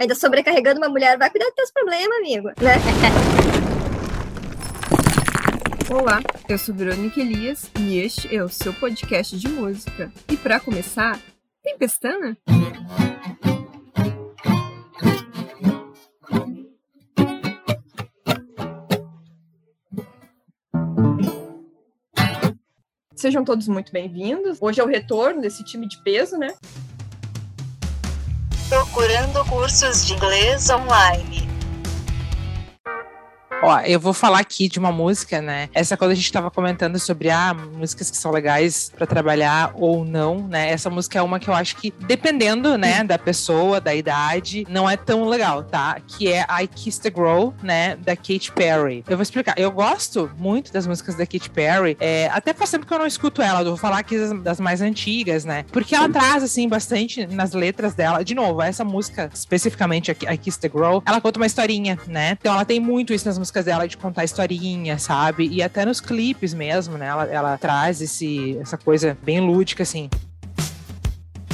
Ainda sobrecarregando uma mulher, vai cuidar dos teus problemas, amigo, né? Olá, eu sou Verônica Elias e este é o seu podcast de música. E para começar, tem pestana? Sejam todos muito bem-vindos. Hoje é o retorno desse time de peso, né? Procurando cursos de inglês online. Ó, eu vou falar aqui de uma música, né? Essa quando a gente tava comentando sobre ah, músicas que são legais para trabalhar ou não, né? Essa música é uma que eu acho que dependendo, né, da pessoa, da idade, não é tão legal, tá? Que é I Kissed a Girl, né, da Katy Perry. Eu vou explicar. Eu gosto muito das músicas da Katy Perry, é, até faz tempo que eu não escuto ela, eu vou falar aqui das, das mais antigas, né? Porque ela traz assim bastante nas letras dela. De novo, essa música especificamente I Kissed a Girl, ela conta uma historinha, né? Então ela tem muito isso nas músicas músicas dela de contar historinha, sabe? E até nos clipes mesmo, né? Ela, ela traz esse, essa coisa bem lúdica, assim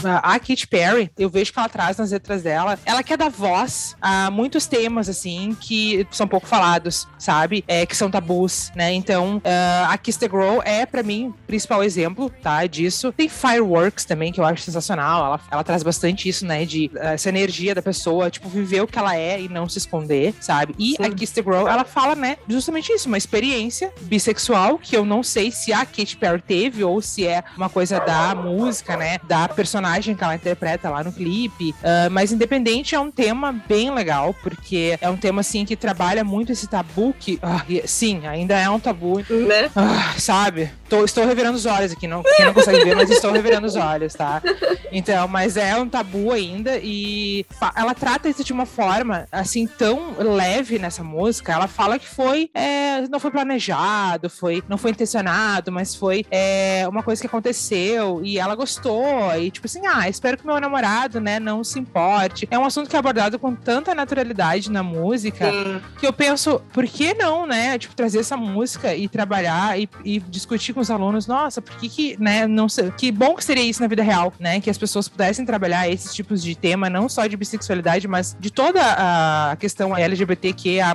a Katy Perry, eu vejo que ela traz nas letras dela, ela quer dar voz a muitos temas, assim, que são pouco falados, sabe? É, que são tabus, né? Então, uh, a Kiss the Girl é, para mim, o principal exemplo, tá? Disso. Tem Fireworks também, que eu acho sensacional. Ela, ela traz bastante isso, né? De uh, essa energia da pessoa, tipo, viver o que ela é e não se esconder, sabe? E Sim. a Kiss the Girl, ela fala, né? Justamente isso, uma experiência bissexual que eu não sei se a Katy Perry teve ou se é uma coisa da música, né? Da personagem personagem que ela interpreta lá no clipe. Uh, mas independente é um tema bem legal, porque é um tema assim que trabalha muito esse tabu que, uh, sim, ainda é um tabu, né? Uh, sabe? Tô, estou revirando os olhos aqui, não, quem não consegue ver, mas estou revirando os olhos, tá? Então, mas é um tabu ainda e ela trata isso de uma forma assim tão leve nessa música. Ela fala que foi, é, não foi planejado, foi, não foi intencionado, mas foi é, uma coisa que aconteceu e ela gostou e tipo assim, ah, espero que meu namorado, né, não se importe. É um assunto que é abordado com tanta naturalidade na música Sim. que eu penso, por que não, né, tipo trazer essa música e trabalhar e, e discutir com os alunos, nossa, por que que, né, não sei, que bom que seria isso na vida real, né, que as pessoas pudessem trabalhar esses tipos de tema, não só de bissexualidade, mas de toda a questão LGBTQIA+,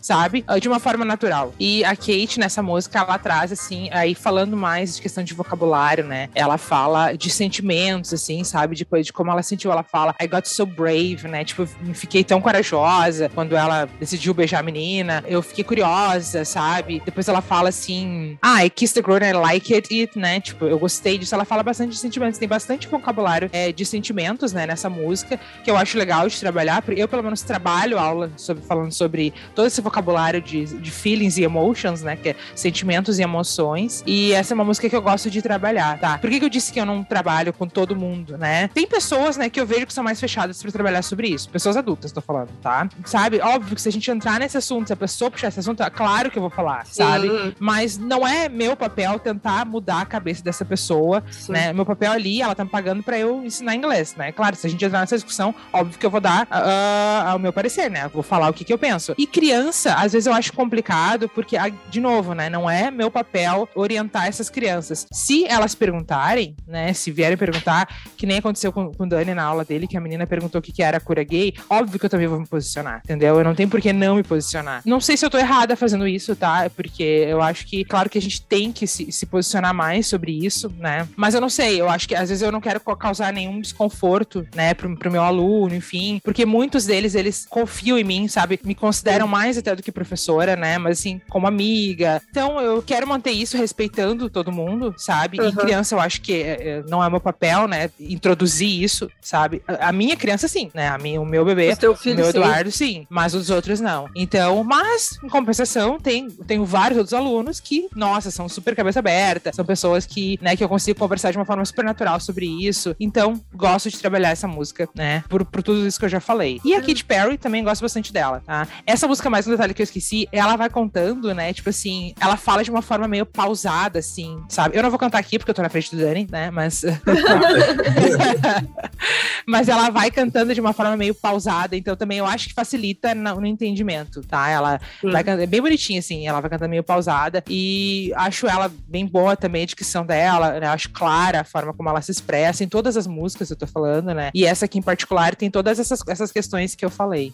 sabe, de uma forma natural. E a Kate, nessa música, ela traz, assim, aí falando mais de questão de vocabulário, né, ela fala de sentimentos, assim, sabe, depois de como ela sentiu, ela fala, I got so brave, né, tipo, fiquei tão corajosa quando ela decidiu beijar a menina, eu fiquei curiosa, sabe, depois ela fala assim, ah, I kissed the girl and I like it, it, né? Tipo, eu gostei disso. Ela fala bastante de sentimentos, tem bastante vocabulário é, de sentimentos, né, nessa música, que eu acho legal de trabalhar. Eu, pelo menos, trabalho aula sobre, falando sobre todo esse vocabulário de, de feelings e emotions, né? Que é sentimentos e emoções. E essa é uma música que eu gosto de trabalhar, tá? Por que, que eu disse que eu não trabalho com todo mundo, né? Tem pessoas, né, que eu vejo que são mais fechadas para trabalhar sobre isso. Pessoas adultas, tô falando, tá? Sabe? Óbvio que se a gente entrar nesse assunto, se a pessoa puxar esse assunto, é claro que eu vou falar, sabe? Uhum. Mas não é meu papel tentar mudar a cabeça dessa pessoa, Sim. né? Meu papel ali, ela tá me pagando para eu ensinar inglês, né? Claro, se a gente entrar nessa discussão, óbvio que eu vou dar uh, o meu parecer, né? Vou falar o que, que eu penso. E criança, às vezes eu acho complicado, porque, de novo, né? Não é meu papel orientar essas crianças. Se elas perguntarem, né? Se vierem perguntar, que nem aconteceu com, com o Dani na aula dele, que a menina perguntou o que, que era cura gay, óbvio que eu também vou me posicionar, entendeu? Eu não tenho por que não me posicionar. Não sei se eu tô errada fazendo isso, tá? Porque eu acho que, claro que a gente tem que se, se posicionar mais sobre isso, né? Mas eu não sei, eu acho que às vezes eu não quero causar nenhum desconforto, né, pro, pro meu aluno, enfim, porque muitos deles, eles confiam em mim, sabe? Me consideram mais até do que professora, né? Mas assim, como amiga. Então eu quero manter isso respeitando todo mundo, sabe? Uhum. E criança, eu acho que é, é, não é meu papel, né? Introduzir isso, sabe? A, minha criança, sim, né? A minha, o meu bebê, o, filho, o meu Eduardo, sim. sim. Mas os outros não. Então, mas, em compensação, tem, tenho vários outros alunos que, nossa, são super cabeça aberta, são pessoas que, né, que eu consigo conversar de uma forma super natural sobre isso. Então, gosto de trabalhar essa música, né, por, por tudo isso que eu já falei. E a Katy Perry também gosto bastante dela, tá? Essa música, mais um detalhe que eu esqueci, ela vai contando, né, tipo assim, ela fala de uma forma meio pausada, assim, sabe? Eu não vou cantar aqui porque eu tô na frente do Dani, né, mas Mas ela vai cantando de uma forma meio pausada, então também eu acho que facilita no, entendimento, tá? Ela Sim. vai cantando, é bem bonitinha, assim, ela vai cantando meio pausada e acho ela bem boa também a dicção dela, né? Acho clara a forma como ela se expressa em todas as músicas, eu tô falando, né? E essa aqui em particular tem todas essas, essas questões que eu falei.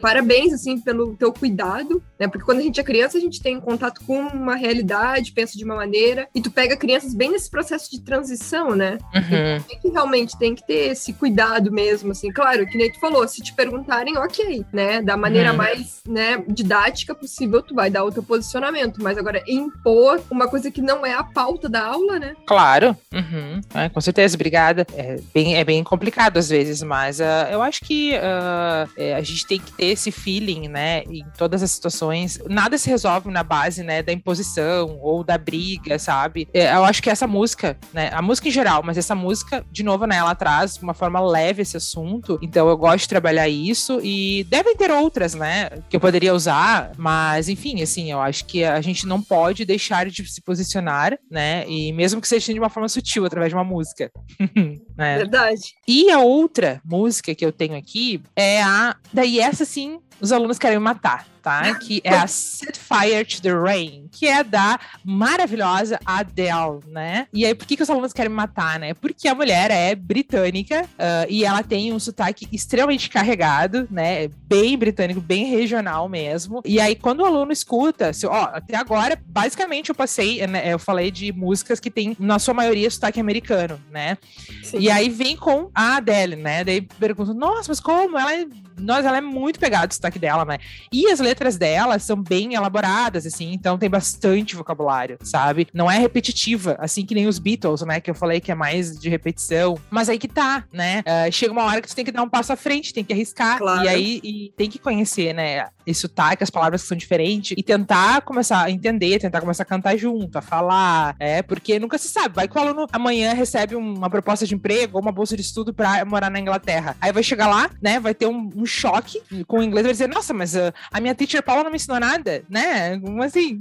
Parabéns, assim, pelo teu cuidado, né? Porque quando a gente é criança, a gente tem contato com uma realidade, pensa de uma maneira, e tu pega crianças bem nesse processo de transição, né? Uhum. Que realmente tem que ter esse cuidado mesmo, assim. Claro, que nem tu falou, se te perguntarem, ok, né? Da maneira Uhum. mais, né, didática possível, tu vai dar o teu posicionamento. Mas agora, impor uma coisa que não é a pauta da aula, né? Claro, uhum. É, com certeza, obrigada. É bem, é bem complicado às vezes, mas ah, eu acho que ah, é, a gente tem que ter esse feeling, né, em todas as situações. Nada se resolve na base, né, da imposição ou da briga, sabe? É, eu acho que essa música, né, a música em geral, mas essa música, de novo, né, ela traz de uma forma leve esse assunto, então eu gosto de trabalhar isso e devem ter outras, né, que eu poderia usar, mas enfim, assim, eu acho que a gente não pode deixar de se posicionar, né, e mesmo que seja de uma forma sutil, através de uma música. né? Verdade. E a outra música que eu tenho aqui é a. Daí, essa sim, os alunos querem me matar, tá? Que é a Set Fire to the Rain, que é da maravilhosa Adele, né? E aí, por que, que os alunos querem me matar, né? Porque a mulher é britânica ah, e ela tem um sotaque extremamente carregado, né? Bem britânico, bem regional mesmo. E aí, quando o aluno escuta, se, ó, até agora, basicamente eu passei, né, eu falei de músicas que tem, na sua maioria, sotaque americano, né? Sim. E aí vem com a Adele, né? Daí perguntam, nossa, mas como? Ela é, nossa, ela é muito pegada do sotaque dela, né? E as letras dela são bem elaboradas, assim, então tem bastante vocabulário, sabe? Não é repetitiva, assim que nem os Beatles, né? Que eu falei que é mais de repetição. Mas aí que tá, né? Ah, chega uma hora que tu tem que dar um passo à frente, tem que arriscar. Claro. E aí e tem que conhecer, né? Esse sotaque, as palavras que são diferentes, e tentar começar a entender, tentar começar a cantar junto, a falar, é, porque nunca se sabe. Vai que o aluno amanhã recebe uma proposta de emprego ou uma bolsa de estudo pra morar na Inglaterra. Aí vai chegar lá, né? Vai ter um, um choque com o inglês, dizer, nossa, mas ah, a minha teacher Paula não me ensinou nada, né? Como assim?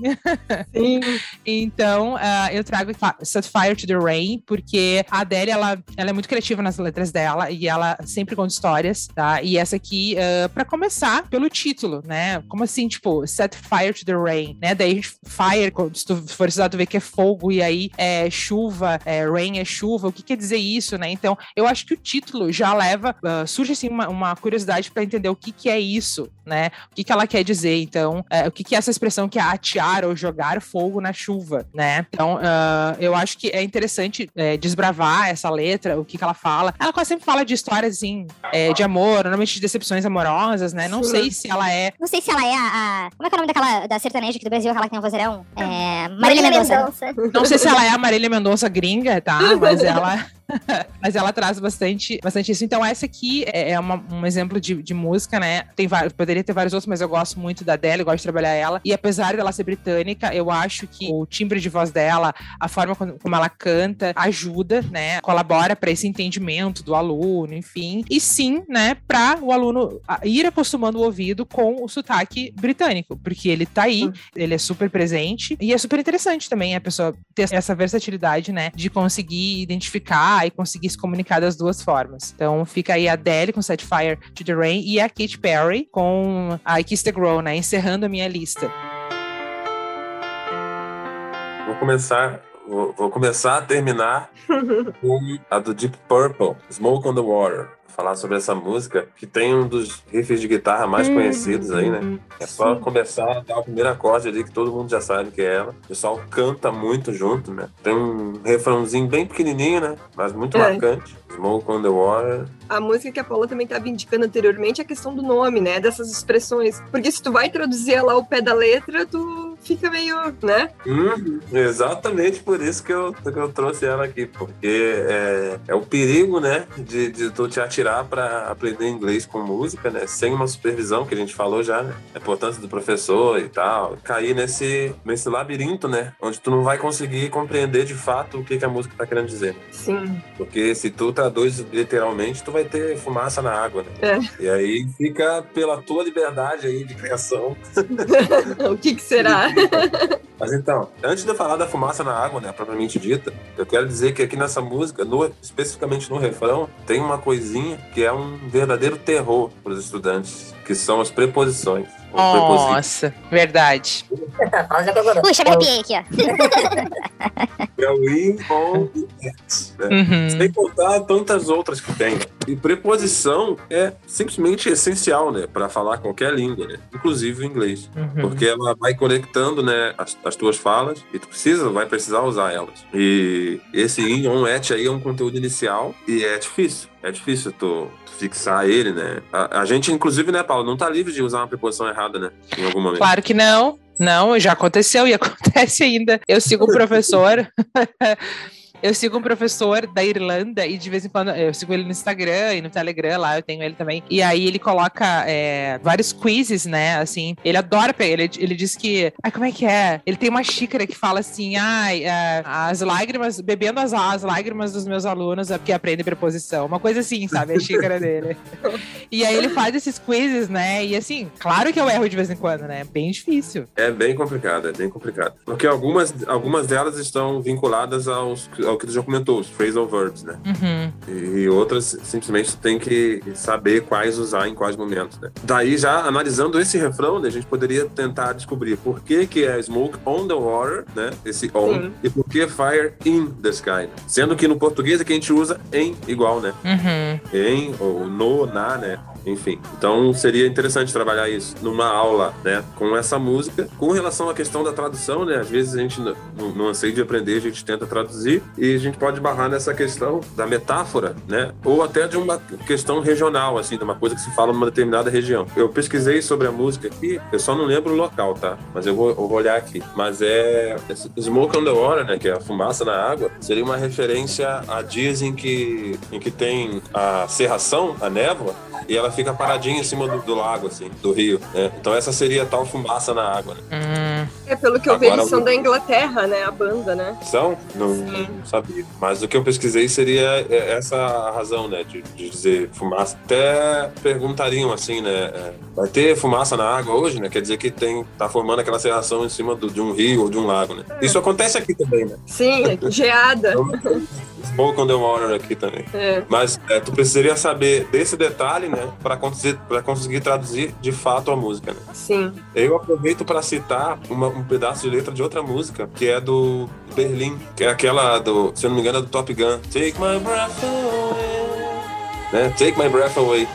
Sim. Então, ah, eu trago Set Fire to the Rain, porque a Adele, ela, ela é muito criativa nas letras dela e ela sempre conta histórias, tá? E essa aqui, ah, pra começar, pelo título, né? Como assim, tipo, Set Fire to the Rain, né? Daí, fire, quando- se tu for estudar, tu vê que é fogo, e aí é chuva, é, rain é chuva, o que quer dizer isso, né? Então, eu acho que o título já leva, ah, surge assim uma, uma curiosidade pra entender o que que é isso, né? O que que ela quer dizer, então, é, o que que é essa expressão que é atear ou jogar fogo na chuva, né? Então, ah, eu acho que é interessante é, desbravar essa letra, o que que ela fala. Ela quase sempre fala de histórias, assim, é, de amor, normalmente de decepções amorosas, né? Não Sim. sei se ela é Não sei se ela é a, a- Como é que é o nome daquela da sertaneja aqui do Brasil, aquela que tem um vozeirão? É. Marília Mendonça. Não sei se ela é a Marília Mendonça gringa, tá? Mas ela. Mas ela traz bastante, bastante isso. Então, essa aqui é é uma- um exemplo de, de música, né? Tem vários, poderia ter vários outros, mas eu gosto muito da eu gosto de trabalhar ela. E apesar dela ser britânica, eu acho que o timbre de voz dela, a forma como, como ela canta, ajuda, né? Colabora para esse entendimento do aluno, enfim. E sim, né, para o aluno ir acostumando o ouvido com o sotaque britânico, porque ele tá aí, ele é super presente e é super interessante também a pessoa ter essa versatilidade, né, de conseguir identificar e conseguir se comunicar das duas formas. Então fica aí a Adele com Set Fire to the Rain e a Katy Perry com I Kiss the Girl, né, encerrando a minha lista. Vou começar, vou, vou começar a terminar com a do Deep Purple, Smoke on the Water. Falar sobre essa música, que tem um dos riffs de guitarra mais conhecidos aí, né? É só começar a dar o primeiro acorde ali, que todo mundo já sabe que é ela. O pessoal canta muito junto, né? Tem um refrãozinho bem pequenininho, né? Mas muito É. marcante. Smoke on the Water. A música que a Paula também estava indicando anteriormente é a questão do nome, né? Dessas expressões. Porque se tu vai traduzir ela ao pé da letra, tu fica meio, né? Uhum, exatamente por isso que eu, que eu trouxe ela aqui, porque é, é o perigo, né, de, de tu te atirar para aprender inglês com música, né, sem uma supervisão, que a gente falou já, né, a importância do professor e tal, cair nesse, nesse labirinto, né, onde tu não vai conseguir compreender de fato o que, que a música tá querendo dizer. Sim. Porque se tu traduz literalmente, tu vai ter fumaça na água, né? É. E aí fica pela tua liberdade aí de criação o que que será? Mas então, antes de eu falar da fumaça na água, né, propriamente dita, eu quero dizer que aqui nessa música, no- especificamente no refrão, tem uma coisinha que é um verdadeiro terror para os estudantes, que são as preposições. Nossa, verdade. Puxa, me arrepiei aqui, ó. É o in, on e at. Né? Uhum. Sem contar tantas outras que tem. E preposição é simplesmente essencial, né, para falar qualquer língua, né, inclusive o inglês, Uhum. porque ela vai conectando, né, as, as tuas falas e tu precisa, vai precisar usar elas. E esse in, on, at aí é um conteúdo inicial e é difícil. É difícil tu, tu fixar ele, né? A, a gente, inclusive, né, Paulo, não tá livre de usar uma preposição errada, né? Em algum momento. Claro que não. Não, já aconteceu e acontece ainda. Eu sigo um professor. Eu sigo um professor da Irlanda e de vez em quando eu sigo ele no Instagram e no Telegram lá, eu tenho ele também. E aí ele coloca é, vários quizzes, né? Assim, ele adora pegar. Ele, ele diz que. Ai, como é que é? Ele tem uma xícara que fala assim: ai, é, as lágrimas, bebendo as, as lágrimas dos meus alunos é porque aprendem preposição. Uma coisa assim, sabe? A xícara dele. E aí ele faz esses quizzes, né? E assim, claro que eu erro de vez em quando, né? Bem difícil. É bem complicado, é bem complicado. Porque algumas, algumas delas estão vinculadas aos, ao que tu já comentou, os phrasal verbs, né? Uhum. E outras simplesmente tem que saber quais usar em quais momentos, né? Daí já analisando esse refrão, né, a gente poderia tentar descobrir por que que é smoke on the water, né? Esse on Sim. e por que fire in the sky. né? Sendo que no português é que a gente usa em igual, né? Uhum. Em ou no, na, né? Enfim, então seria interessante trabalhar isso numa aula, né, com essa música. Com relação à questão da tradução, né, às vezes a gente, no, no anseio de aprender, a gente tenta traduzir e a gente pode barrar nessa questão da metáfora, né, ou até de uma questão regional, assim, de uma coisa que se fala numa determinada região. Eu pesquisei sobre a música aqui, eu só não lembro o local, tá? Mas eu vou, eu vou olhar aqui. Mas é Smoke on the Water, né, que é a fumaça na água, seria uma referência a dias em que, em que tem a serração, a névoa, e ela fica paradinha em cima do, do lago, assim, do rio, né? Então essa seria a tal fumaça na água, né? Hum. É, pelo que eu Agora vejo, são eu- da Inglaterra, né? A banda, né? São? Não, não sabia. Mas o que eu pesquisei seria é, essa a razão, né? De, de dizer fumaça. Até perguntariam assim, né? é, vai ter fumaça na água hoje, né? Quer dizer que tem, tá formando aquela serração em cima do- de um rio ou de um lago, né? Isso acontece aqui também, né? Sim, geada. Smoke on the water aqui também. É. Mas é, tu precisaria saber desse detalhe, né? Para conseguir, pra conseguir traduzir de fato a música, né? Sim. Eu aproveito para citar uma- um pedaço de letra de outra música, que é do Berlim, que é aquela do, se eu não me engano, é do Top Gun. Take my breath away. Né? Take my breath away.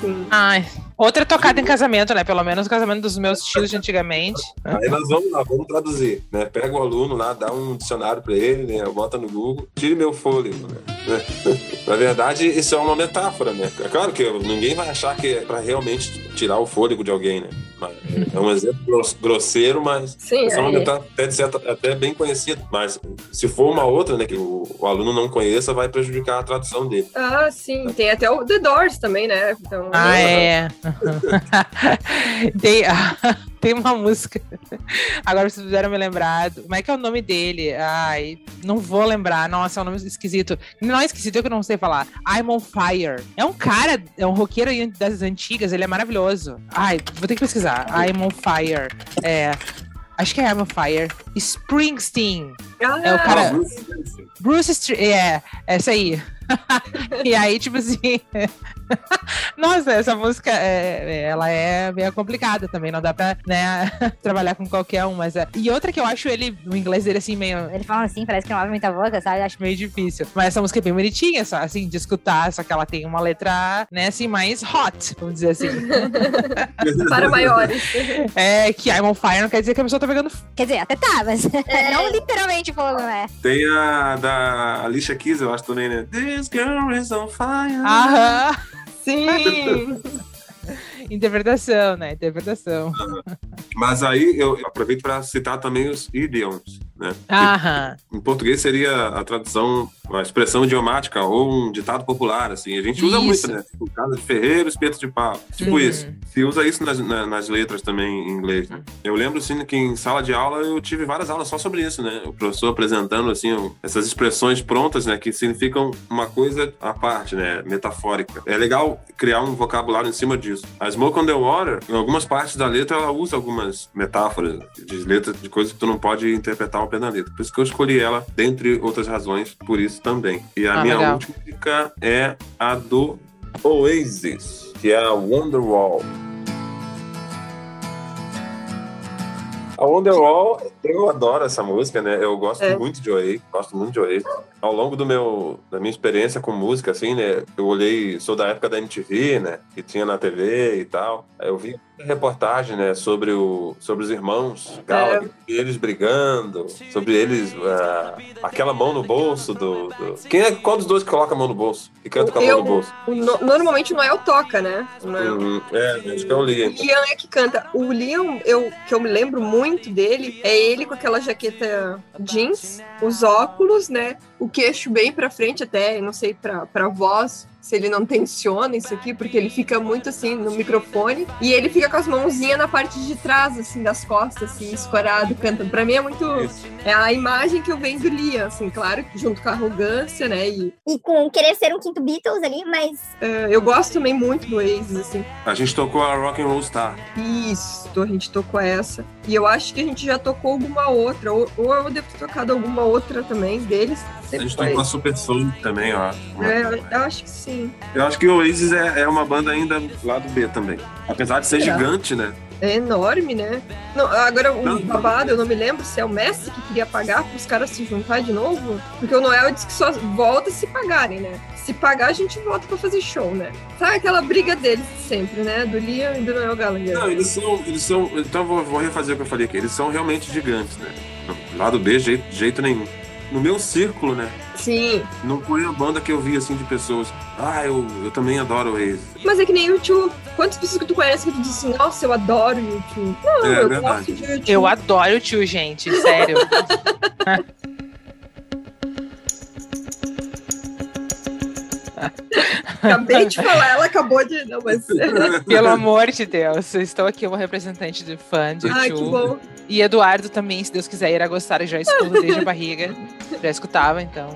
Sim. Ai. Outra tocada em casamento, né? Pelo menos o casamento dos meus tios de antigamente. Aí nós vamos lá, vamos traduzir, né? Pega o aluno lá, dá um dicionário para ele, né? Bota no Google, tire meu fôlego, né? Na verdade, isso é uma metáfora, né? É claro que ninguém vai achar que é para realmente tirar o fôlego de alguém, né? Mas é um exemplo gross- grosseiro, mas Sim, essa é metáfora até, certa- até bem conhecida. Mas se for uma outra, né, que o, o aluno não conheça, vai prejudicar a tradução dele. Ah, sim. Tem até o The Doors também, né? Então, Ah, é. tem, tem uma música. Agora vocês fizeram me lembrar. Como é que é o nome dele? Ai, não vou lembrar. Nossa, é um nome esquisito. Não é esquisito, é que eu não sei falar. I'm on Fire. É um cara, é um roqueiro das antigas, ele é maravilhoso. Ai, vou ter que pesquisar. I'm on Fire. É. Acho que é I'm on Fire. Springsteen. Ah, É o cara- Bruce Springsteen. Bruce é, essa aí. e aí, tipo assim. Nossa, essa música, é, é, ela é meio complicada também, não dá pra, né, trabalhar com qualquer um, mas é. E outra que eu acho ele, o inglês dele, assim, meio, Ele fala assim, parece que não abre muita boca, sabe? Eu Acho meio difícil. Mas essa música é bem bonitinha, só, assim, de escutar, só que ela tem uma letra, né, assim, mais hot, vamos dizer assim. para maiores. É, que I'm on fire não quer dizer que a pessoa tá pegando Quer dizer, até tá, mas não literalmente fogo, né? Tem a da Alicia Keys, eu acho também, né? This girl is on fire. Aham. Sim. Interpretação, né? Interpretação. Mas aí eu aproveito para citar também os idioms, né? Aham. Em português seria a tradução, uma expressão idiomática ou um ditado popular, assim. A gente usa Isso. muito, né? Tipo, casa de ferreiro, espeto de pau. Tipo Uhum. isso. Se usa isso nas, na- nas letras também em inglês, né? Eu lembro, assim, que em sala de aula eu tive várias aulas só sobre isso, né? O professor apresentando, assim, essas expressões prontas, né? Que significam uma coisa à parte, né? Metafórica. É legal criar um vocabulário em cima disso. A Smoke on the Water, em algumas partes da letra, ela usa algumas metáforas de letras, de coisas que tu não pode interpretar pé da letra. Por isso que eu escolhi ela, dentre outras razões, por isso também. E a Ah, minha legal. última dica é a do Oasis, que é a Wonderwall. A Wonderwall, eu adoro essa música, né? Eu gosto É. muito de Oasis, gosto muito de Oasis. Ao longo do meu, da minha experiência com música, assim, né? Eu olhei, sou da época da MTV, né? Que tinha na TV e tal. Eu vi reportagem, né? Sobre, o, sobre os irmãos Gallagher, eles brigando, sobre eles, ah, aquela mão no bolso do, do- Quem é, qual dos dois que coloca a mão no bolso? Que canta com a mão no bolso? O no- normalmente o Noel toca, né? O Noel. Hum, é, acho que eu li. O Liam é que canta. O Liam, eu, que eu me lembro muito dele, é ele com aquela jaqueta jeans, os óculos, né? O queixo bem pra frente até, não sei, pra, pra voz, se ele não tensiona isso aqui, porque ele fica muito assim no microfone. E ele fica com as mãozinhas na parte de trás, assim, das costas, assim, escorado, cantando. Pra mim é muito... É a imagem que eu venho do Liam, assim, claro, junto com a arrogância, né? E E com querer ser um quinto Beatles ali, mas eh, eu gosto também muito do Oasis, assim. A gente tocou a Rock and Roll Star. Isso, a gente tocou essa. E eu acho que a gente já tocou alguma outra. Ou, ou eu devo ter tocado alguma outra também deles. A Sempre gente foi. tocou a Super Soul também, eu acho. É, eu- acho que sim. Eu acho que o Oasis é, é uma banda ainda lá do B também. Apesar de ser Será? gigante, né? É enorme, né? Não, agora, o babado, eu não me lembro se é o Messi que queria pagar para os caras se juntar de novo. Porque o Noel disse que só volta se pagarem, né? Se pagar, a gente volta para fazer show, né? Sabe aquela briga deles sempre, né? Do Liam e do Noel Gallagher. Não, eles são. Eles são então, vou, vou refazer o que eu falei aqui. Eles são realmente gigantes, né? Lá do B, jeito, jeito nenhum. No meu círculo, né? Sim. Não foi a banda que eu vi assim de pessoas. Ah, eu, eu também adoro o Oasis. Mas é que nem o YouTube. Quantas pessoas que tu conhece que tu diz assim, nossa, eu adoro o YouTube? Não, É eu verdade. gosto de YouTube. Eu adoro o tio, gente, sério. Acabei de falar, ela acabou de. Não, mas. Pelo amor de Deus, eu estou aqui uma representante de fã de Ai, que bom. E Eduardo também, se Deus quiser, irá gostar, eu já escuto desde a barriga. Já escutava, então.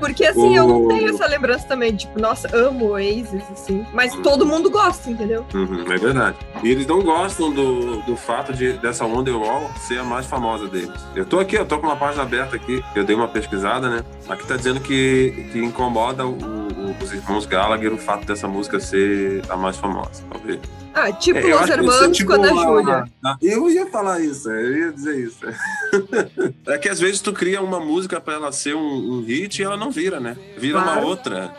Porque assim, eu não tenho essa lembrança também, tipo, nossa, amo Oasis, assim. Mas todo mundo gosta, entendeu? Uhum, é verdade. E eles não gostam do, do fato de dessa Wonderwall ser a mais famosa deles. Eu tô aqui, eu tô com uma página aberta aqui, eu dei uma pesquisada, né? Aqui tá dizendo que, que incomoda o- os irmãos Gallagher o fato dessa música ser a mais famosa, talvez. Ah, tipo É, Los é Hermanos tipo com a uma- Júlia. Ah, Eu ia falar isso, eu ia dizer isso. É que às vezes tu cria uma música pra ela ser um, um hit e ela não vira, né? Vira uma Claro. outra.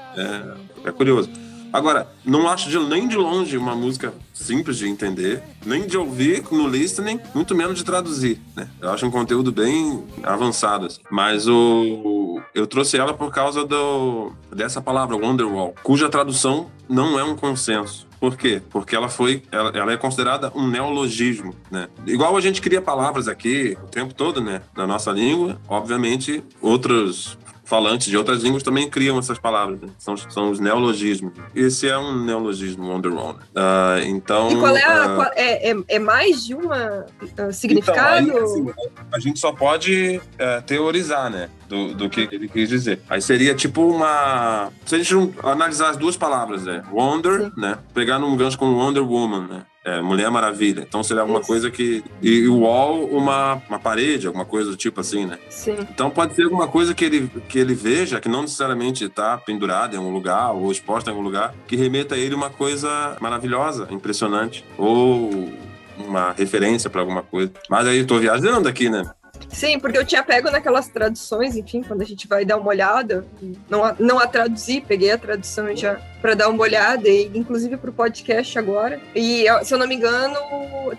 É, é curioso. Agora, não acho de- nem de longe uma música simples de entender, nem de ouvir no listening, muito menos de traduzir, né? Eu acho um conteúdo bem avançado. assim. Mas o, eu trouxe ela por causa do, dessa palavra, Wonderwall, cuja tradução não é um consenso. Por quê? Porque ela foi, ela, ela é considerada um neologismo, né? Igual a gente cria palavras aqui o tempo todo, né? Na nossa língua, obviamente, outros falantes de outras línguas também criam essas palavras, né? são, são os neologismos. Esse é um neologismo, Wonderwall. né? Ah, então, E qual é a. ah, qual- é, é, é mais de uma ah, significado? então, aí, assim, a gente só pode é, teorizar, né? Do, do que ele quis dizer. Aí seria tipo uma. Se a gente analisar as duas palavras, né? Wonder, né? Pegar num gancho com Wonder Woman, né? É, Mulher Maravilha. Então seria alguma Isso. coisa que. E, o wall, uma, uma parede, alguma coisa do tipo assim, né? Sim. Então pode ser alguma coisa que ele, que ele veja, que não necessariamente está pendurada em algum lugar ou exposta em algum lugar, que remeta a ele uma coisa maravilhosa, impressionante. Ou uma referência para alguma coisa. Mas aí eu tô viajando aqui, né? Sim, porque eu tinha pego naquelas traduções, enfim, quando a gente vai dar uma olhada, não a, não a traduzir, peguei a tradução já para dar uma olhada, e inclusive pro podcast agora. E se eu não me engano,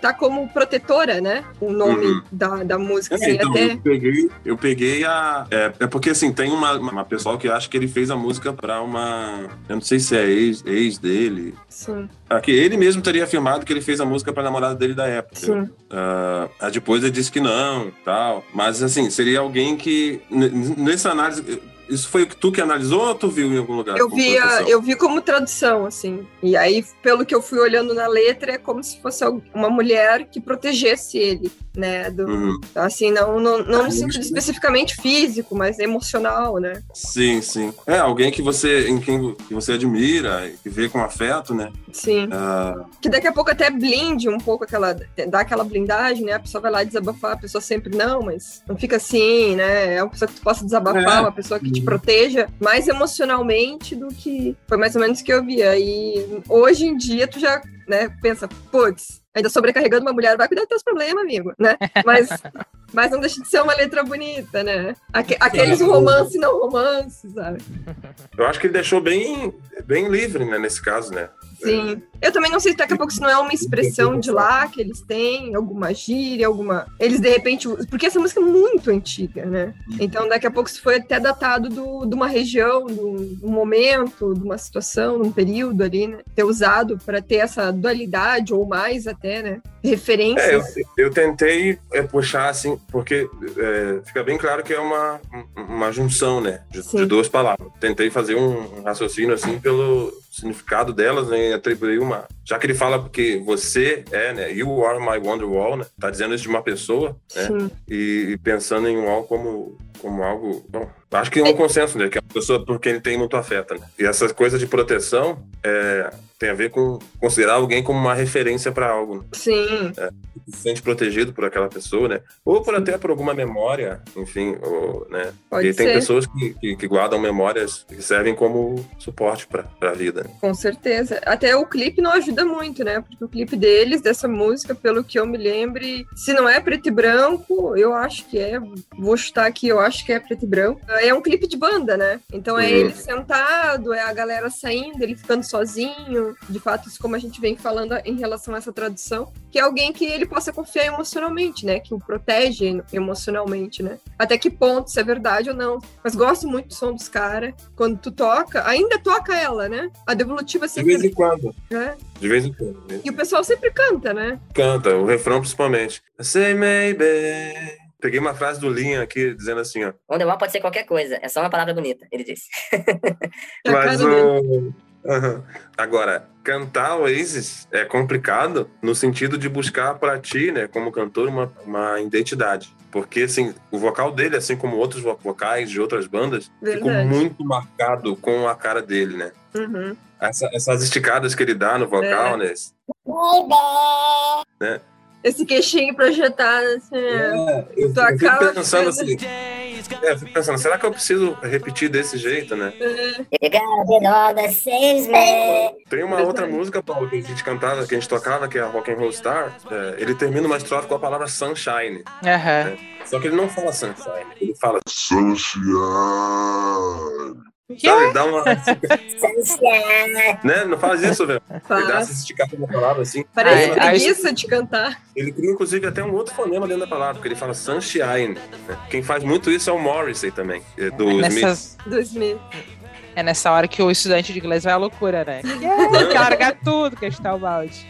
tá como protetora, né? O nome Uhum. da, da música, É, assim, então, até. eu peguei, eu peguei a. É, é porque assim, tem uma, uma pessoal que acha que ele fez a música pra uma. Eu não sei se é ex, ex dele. Sim, Aqui, ele mesmo teria afirmado que ele fez a música pra namorada dele da época. sim. Ah, aí depois ele disse que não, tal. tal. Mas, assim, seria alguém que, nessa análise, isso foi o que tu que analisou ou tu viu em algum lugar? Eu vi, a- eu vi como tradução, assim. E aí, pelo que eu fui olhando na letra, é como se fosse uma mulher que protegesse ele, né? Do, Uhum. Assim, não, não, não Ah, no sentido especificamente físico, mas emocional, né? Sim, sim. É, alguém que você, em quem que você admira, e que vê com afeto, né? Sim. Ah, Que daqui a pouco até blinde um pouco aquela. dá aquela blindagem, né? A pessoa vai lá desabafar, a pessoa sempre, não, mas não fica assim, né? É uma pessoa que tu possa desabafar, É. uma pessoa que te proteja mais emocionalmente do que. Foi mais ou menos o que eu via. E hoje em dia tu já, né, pensa, putz, ainda sobrecarregando uma mulher, vai cuidar dos teus problemas, amigo, né? Mas. Mas não deixa de ser uma letra bonita, né? Aque- Aqueles romance não romance, sabe? eu acho que ele deixou bem, bem livre, né, nesse caso, né? Sim. Eu também não sei se daqui a pouco isso não é uma expressão de lá que eles têm, alguma gíria, alguma. Eles de repente. Porque essa música é muito antiga, né? Então daqui a pouco isso foi até datado do, de uma região, de um momento, de uma situação, de um período ali, né? Ter usado para ter essa dualidade, ou mais até, né? É, eu, eu tentei é, puxar assim, porque é, fica bem claro que é uma, uma junção, né, de, de duas palavras. Tentei fazer um raciocínio assim pelo significado delas, né, atribuir uma. Já que ele fala porque você é, né, you are my Wonderwall, né, tá dizendo isso de uma pessoa, né, Sim. e, e pensando em um wall como como algo. Bom, acho que é um consenso, né? Que é uma pessoa por quem ele tem muito afeto, né? E essa coisa de proteção é, tem a ver com considerar alguém como uma referência para algo. Né? Sim. Se sente protegido por aquela pessoa, né? Ou por até por alguma memória, enfim, ou, né? Pode e tem ser. pessoas que, que, que guardam memórias que servem como suporte para a vida. né? Com certeza. Até o clipe não ajuda muito, né? Porque o clipe deles, dessa música, pelo que eu me lembre, se não é preto e branco, eu acho que é. Vou chutar aqui, eu acho que é preto e branco. É um clipe de banda, né? Então é Uhum. ele sentado, é a galera saindo, ele ficando sozinho. De fato, isso como a gente vem falando em relação a essa tradução, que é alguém que ele possa confiar emocionalmente, né? Que o protege emocionalmente, né? Até que ponto se é verdade ou não. Mas gosto muito do som dos caras. Quando tu toca, ainda toca ela, né? A devolutiva De sempre vez em quando. né? De vez em quando. né? E o pessoal sempre canta, né? Canta, o refrão principalmente. Say maybe. Peguei uma frase do Linha aqui dizendo assim, ó. Wonderwall pode ser qualquer coisa, é só uma palavra bonita, ele disse. É Mas o. Aham. Agora, cantar Oasis é complicado no sentido de buscar para ti, né, como cantor, uma, uma identidade. Porque, assim, o vocal dele, assim como outros vo- vocais de outras bandas, ficou Verdade. muito marcado com a cara dele, né? Uhum. Essa- essas esticadas que ele dá no vocal, né? Esse queixinho projetado, assim. é. eu, Tua eu fico cara pensando assim. É, eu fico pensando, será que eu preciso repetir desse jeito, né? Me. Tem uma outra música, Paulo, que a gente cantava, que a gente tocava, que é a Rock and Roll Star. É, ele termina uma estrofe com a palavra sunshine. Aham. Só que ele não fala sunshine, ele fala, Sunshine. Sabe, ele dá uma, né, não faz isso, velho. Ele dá essa esticada na palavra, assim. Parece Ai, preguiça de cantar. Ele cria, inclusive, até um outro fonema dentro da palavra, porque ele fala sunshine. né? Quem faz muito isso é o Morrissey também, é do Smith. Nessas, 2000. É nessa hora que o estudante de inglês vai à loucura, né? Quer largar tudo, que está o balde.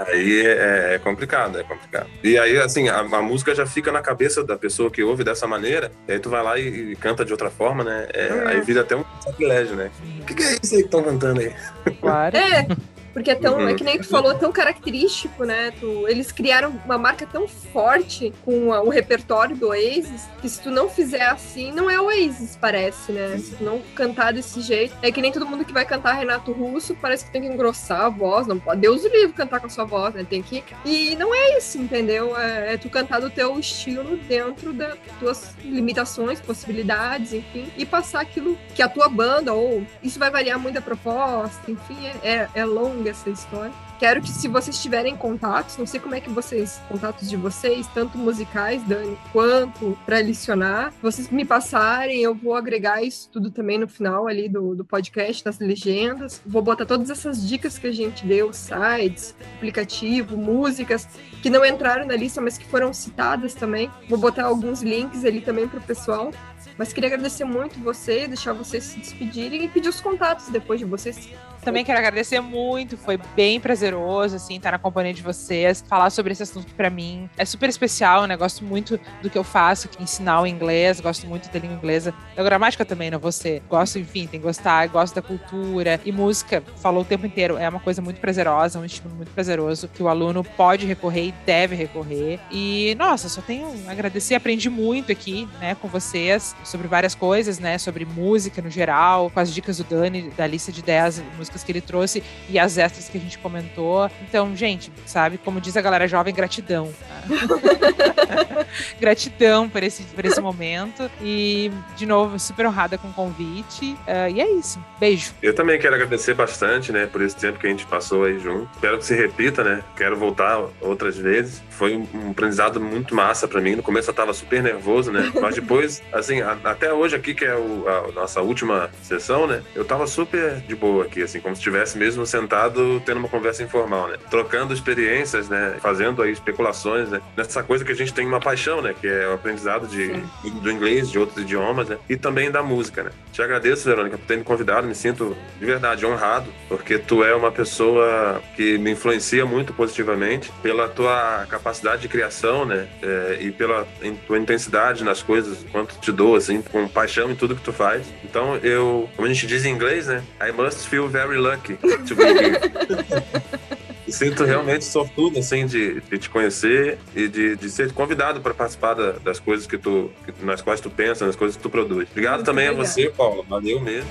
Aí é, é complicado, é complicado. E aí, assim, a, a música já fica na cabeça da pessoa que ouve dessa maneira, e aí tu vai lá e, e canta de outra forma, né? É, Uhum. Aí vira até um sacrilégio, né? O que, que é isso aí que estão cantando aí? Claro. É, porque é tão, Uhum. é que nem tu falou, tão característico, né? Tu, eles criaram uma marca tão forte com a- o repertório do Oasis, que se tu não fizer assim, não é Oasis, parece, né? Se tu não cantar desse jeito. É que nem todo mundo que vai cantar Renato Russo, parece que tem que engrossar a voz, não pode. Deus o livre cantar com a sua voz, né? Tem que. E não é isso, entendeu? É, é tu cantar do teu estilo dentro das tuas limitações, possibilidades, enfim, e passar aquilo que a tua banda, ou isso vai variar muito a proposta, enfim, é, é, é longa essa história. Quero que, se vocês tiverem contatos, não sei como é que vocês, contatos de vocês, tanto musicais, Dani, quanto para licionar, vocês me passarem, eu vou agregar isso tudo também no final ali do, do podcast, nas legendas. Vou botar todas essas dicas que a gente deu, sites, aplicativo, músicas, que não entraram na lista, mas que foram citadas também. Vou botar alguns links ali também para o pessoal. Mas queria agradecer muito vocês, deixar vocês se despedirem e pedir os contatos depois de vocês Também quero agradecer muito, foi bem prazeroso, assim, estar na companhia de vocês, falar sobre esse assunto pra mim é super especial, né? Gosto muito do que eu faço, que é ensinar o inglês, gosto muito da língua inglesa, da gramática também, não você. Gosto, enfim, tem que gostar, gosto da cultura e música, falou o tempo inteiro, é uma coisa muito prazerosa, um estímulo muito prazeroso que o aluno pode recorrer e deve recorrer. E, nossa, só tenho a agradecer, aprendi muito aqui, né, com vocês sobre várias coisas, né, sobre música no geral, com as dicas do Dani, da lista de 10 músicas que ele trouxe e as extras que a gente comentou. Então, gente, sabe, como diz a galera jovem, gratidão. Gratidão por esse, por esse momento. E, de novo, super honrada com o convite. Uh, e é isso. Beijo. Eu também quero agradecer bastante, né, por esse tempo que a gente passou aí junto. Espero que se repita, né? Quero voltar outras vezes. Foi um aprendizado muito massa para mim. No começo eu tava super nervoso, né? Mas depois, assim, a, até hoje aqui, que é o, a nossa última sessão, né? Eu tava super de boa aqui, assim, como se estivesse mesmo sentado tendo uma conversa informal, né? Trocando experiências, né? Fazendo aí especulações, né? Nessa coisa que a gente tem uma paixão, né? Que é o aprendizado de, do inglês, de outros idiomas, né? E também da música, né? Te agradeço, Verônica, por ter me convidado. Me sinto de verdade honrado, porque tu é uma pessoa que me influencia muito positivamente pela tua capacidade de criação, né? É, e pela tua intensidade nas coisas, quanto te dou, assim, com paixão em tudo que tu faz. Então, eu, como a gente diz em inglês, né? I must feel very lucky to be here. Sinto realmente sortudo, assim, de, de te conhecer e de, de ser convidado para participar da, das coisas que tu, nas quais tu pensa, nas coisas que tu produz. Obrigado Muito também obrigado. a você, Paulo. Valeu mesmo.